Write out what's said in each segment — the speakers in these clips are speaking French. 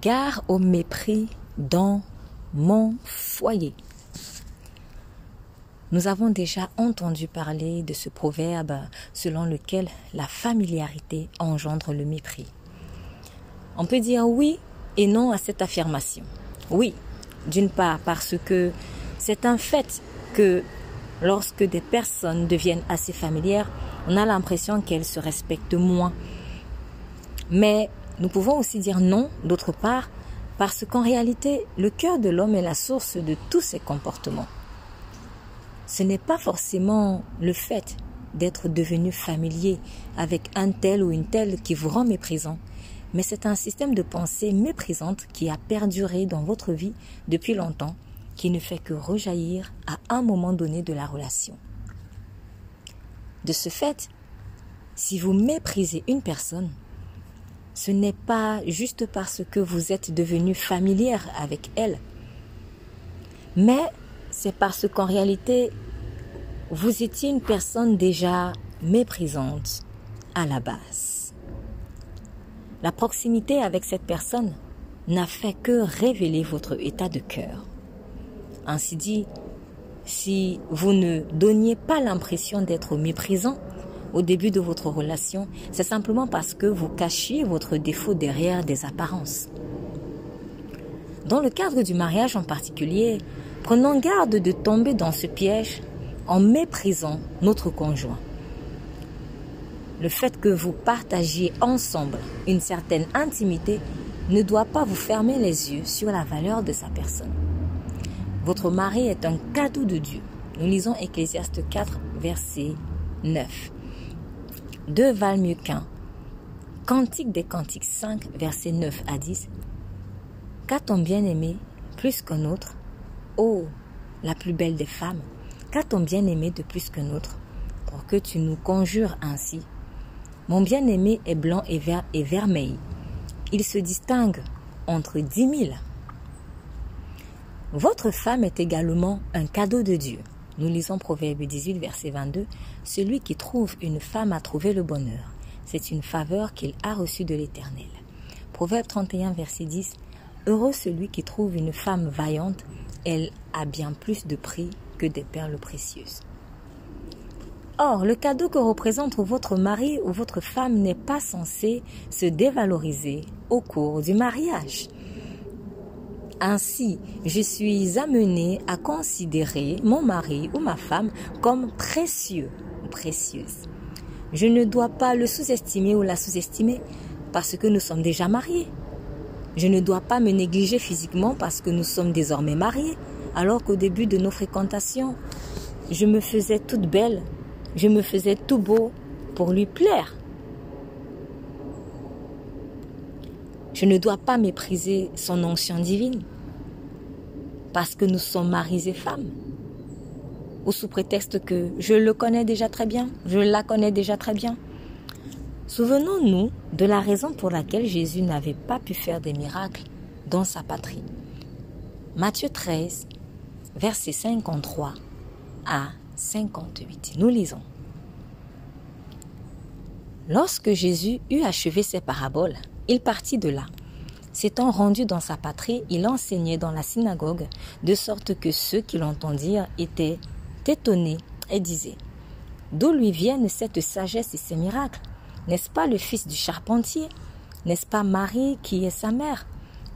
Gare au mépris dans mon foyer. Nous avons déjà entendu parler de ce proverbe selon lequel la familiarité engendre le mépris. On peut dire oui et non à cette affirmation. Oui, d'une part parce que c'est un fait que lorsque des personnes deviennent assez familières, on a l'impression qu'elles se respectent moins. Mais nous pouvons aussi dire non, d'autre part, parce qu'en réalité, le cœur de l'homme est la source de tous ses comportements. Ce n'est pas forcément le fait d'être devenu familier avec un tel ou une telle qui vous rend méprisant, mais c'est un système de pensée méprisante qui a perduré dans votre vie depuis longtemps, qui ne fait que rejaillir à un moment donné de la relation. De ce fait, si vous méprisez une personne, ce n'est pas juste parce que vous êtes devenu familière avec elle, mais c'est parce qu'en réalité, vous étiez une personne déjà méprisante à la base. La proximité avec cette personne n'a fait que révéler votre état de cœur. Ainsi dit, si vous ne donniez pas l'impression d'être méprisant, au début de votre relation, c'est simplement parce que vous cachiez votre défaut derrière des apparences. Dans le cadre du mariage en particulier, prenons garde de tomber dans ce piège en méprisant notre conjoint. Le fait que vous partagiez ensemble une certaine intimité ne doit pas vous fermer les yeux sur la valeur de sa personne. Votre mari est un cadeau de Dieu. Nous lisons Ecclésiaste 4, verset 9 mieux qu'un. Cantique des Cantiques 5, versets 9 à 10. Qu'a ton bien-aimé plus qu'un autre? Oh, la plus belle des femmes, qu'a ton bien-aimé de plus qu'un autre? Pour que tu nous conjures ainsi. Mon bien-aimé est blanc et vert et vermeil. Il se distingue entre dix mille. Votre femme est également un cadeau de Dieu. Nous lisons Proverbe 18, verset 22. Celui qui trouve une femme a trouvé le bonheur. C'est une faveur qu'il a reçue de l'Éternel. Proverbe 31, verset 10. Heureux celui qui trouve une femme vaillante. Elle a bien plus de prix que des perles précieuses. Or, le cadeau que représente votre mari ou votre femme n'est pas censé se dévaloriser au cours du mariage. Ainsi, je suis amenée à considérer mon mari ou ma femme comme précieux ou précieuse. Je ne dois pas le sous-estimer ou la sous-estimer parce que nous sommes déjà mariés. Je ne dois pas me négliger physiquement parce que nous sommes désormais mariés, alors qu'au début de nos fréquentations, je me faisais toute belle, je me faisais tout beau pour lui plaire. Je ne dois pas mépriser son onction divine parce que nous sommes maris et femmes. Ou sous prétexte que je le connais déjà très bien, je la connais déjà très bien. Souvenons-nous de la raison pour laquelle Jésus n'avait pas pu faire des miracles dans sa patrie. Matthieu 13, versets 53 à 58. Nous lisons. Lorsque Jésus eut achevé ses paraboles, il partit de là. S'étant rendu dans sa patrie, il enseignait dans la synagogue, de sorte que ceux qui l'entendirent étaient étonnés et disaient D'où lui viennent cette sagesse et ces miracles? N'est-ce pas le fils du charpentier? N'est-ce pas Marie qui est sa mère?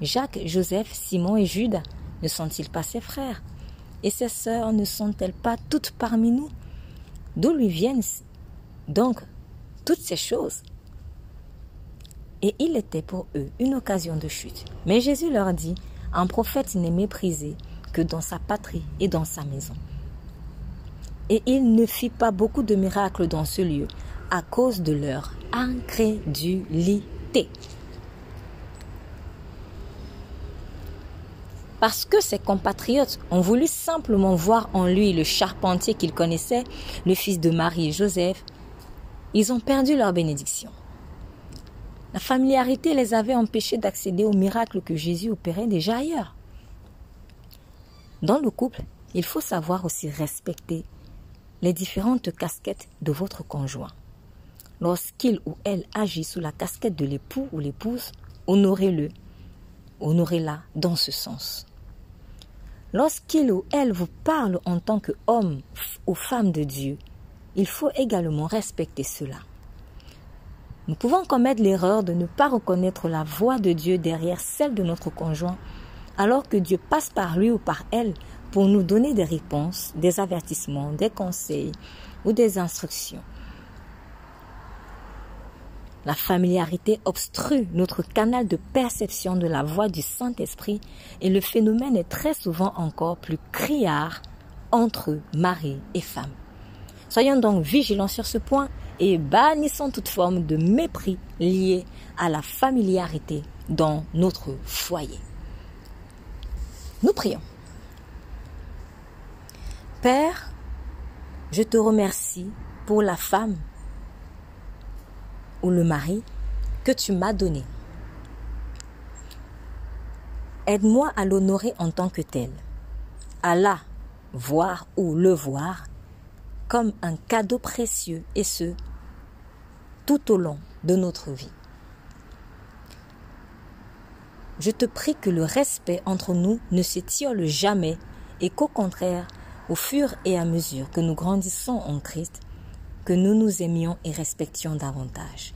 Jacques, Joseph, Simon et Judas ne sont-ils pas ses frères? Et ses sœurs ne sont-elles pas toutes parmi nous? D'où lui viennent donc toutes ces choses? Et il était pour eux une occasion de chute. Mais Jésus leur dit, un prophète n'est méprisé que dans sa patrie et dans sa maison. Et il ne fit pas beaucoup de miracles dans ce lieu à cause de leur incrédulité. Parce que ses compatriotes ont voulu simplement voir en lui le charpentier qu'ils connaissaient, le fils de Marie et Joseph, ils ont perdu leur bénédiction. La familiarité les avait empêchés d'accéder aux miracles que Jésus opérait déjà ailleurs. Dans le couple, il faut savoir aussi respecter les différentes casquettes de votre conjoint. Lorsqu'il ou elle agit sous la casquette de l'époux ou l'épouse, honorez-le. honorez-la dans ce sens. Lorsqu'il ou elle vous parle en tant qu'homme ou femme de Dieu, il faut également respecter cela. Nous pouvons commettre l'erreur de ne pas reconnaître la voix de Dieu derrière celle de notre conjoint, alors que Dieu passe par lui ou par elle pour nous donner des réponses, des avertissements, des conseils ou des instructions. La familiarité obstrue notre canal de perception de la voix du Saint-Esprit et le phénomène est très souvent encore plus criard entre mari et femme. Soyons donc vigilants sur ce point et bannissons toute forme de mépris lié à la familiarité dans notre foyer. Nous prions. Père, je te remercie pour la femme ou le mari que tu m'as donné. Aide-moi à l'honorer en tant que tel, à la voir ou le voir comme un cadeau précieux et ce, tout au long de notre vie. Je te prie que le respect entre nous ne s'étiole jamais et qu'au contraire, au fur et à mesure que nous grandissons en Christ, que nous nous aimions et respections davantage.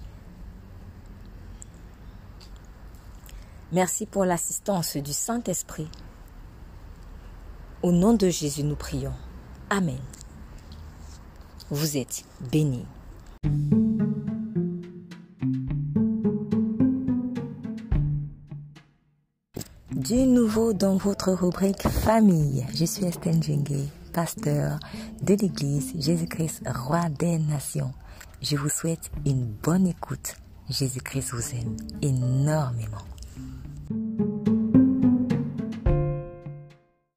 Merci pour l'assistance du Saint-Esprit. Au nom de Jésus, nous prions. Amen. Vous êtes bénis. Dans votre rubrique famille. Je suis Estelle Djengue, pasteur de l'église Jésus-Christ, roi des nations. Je vous souhaite une bonne écoute. Jésus-Christ vous aime énormément.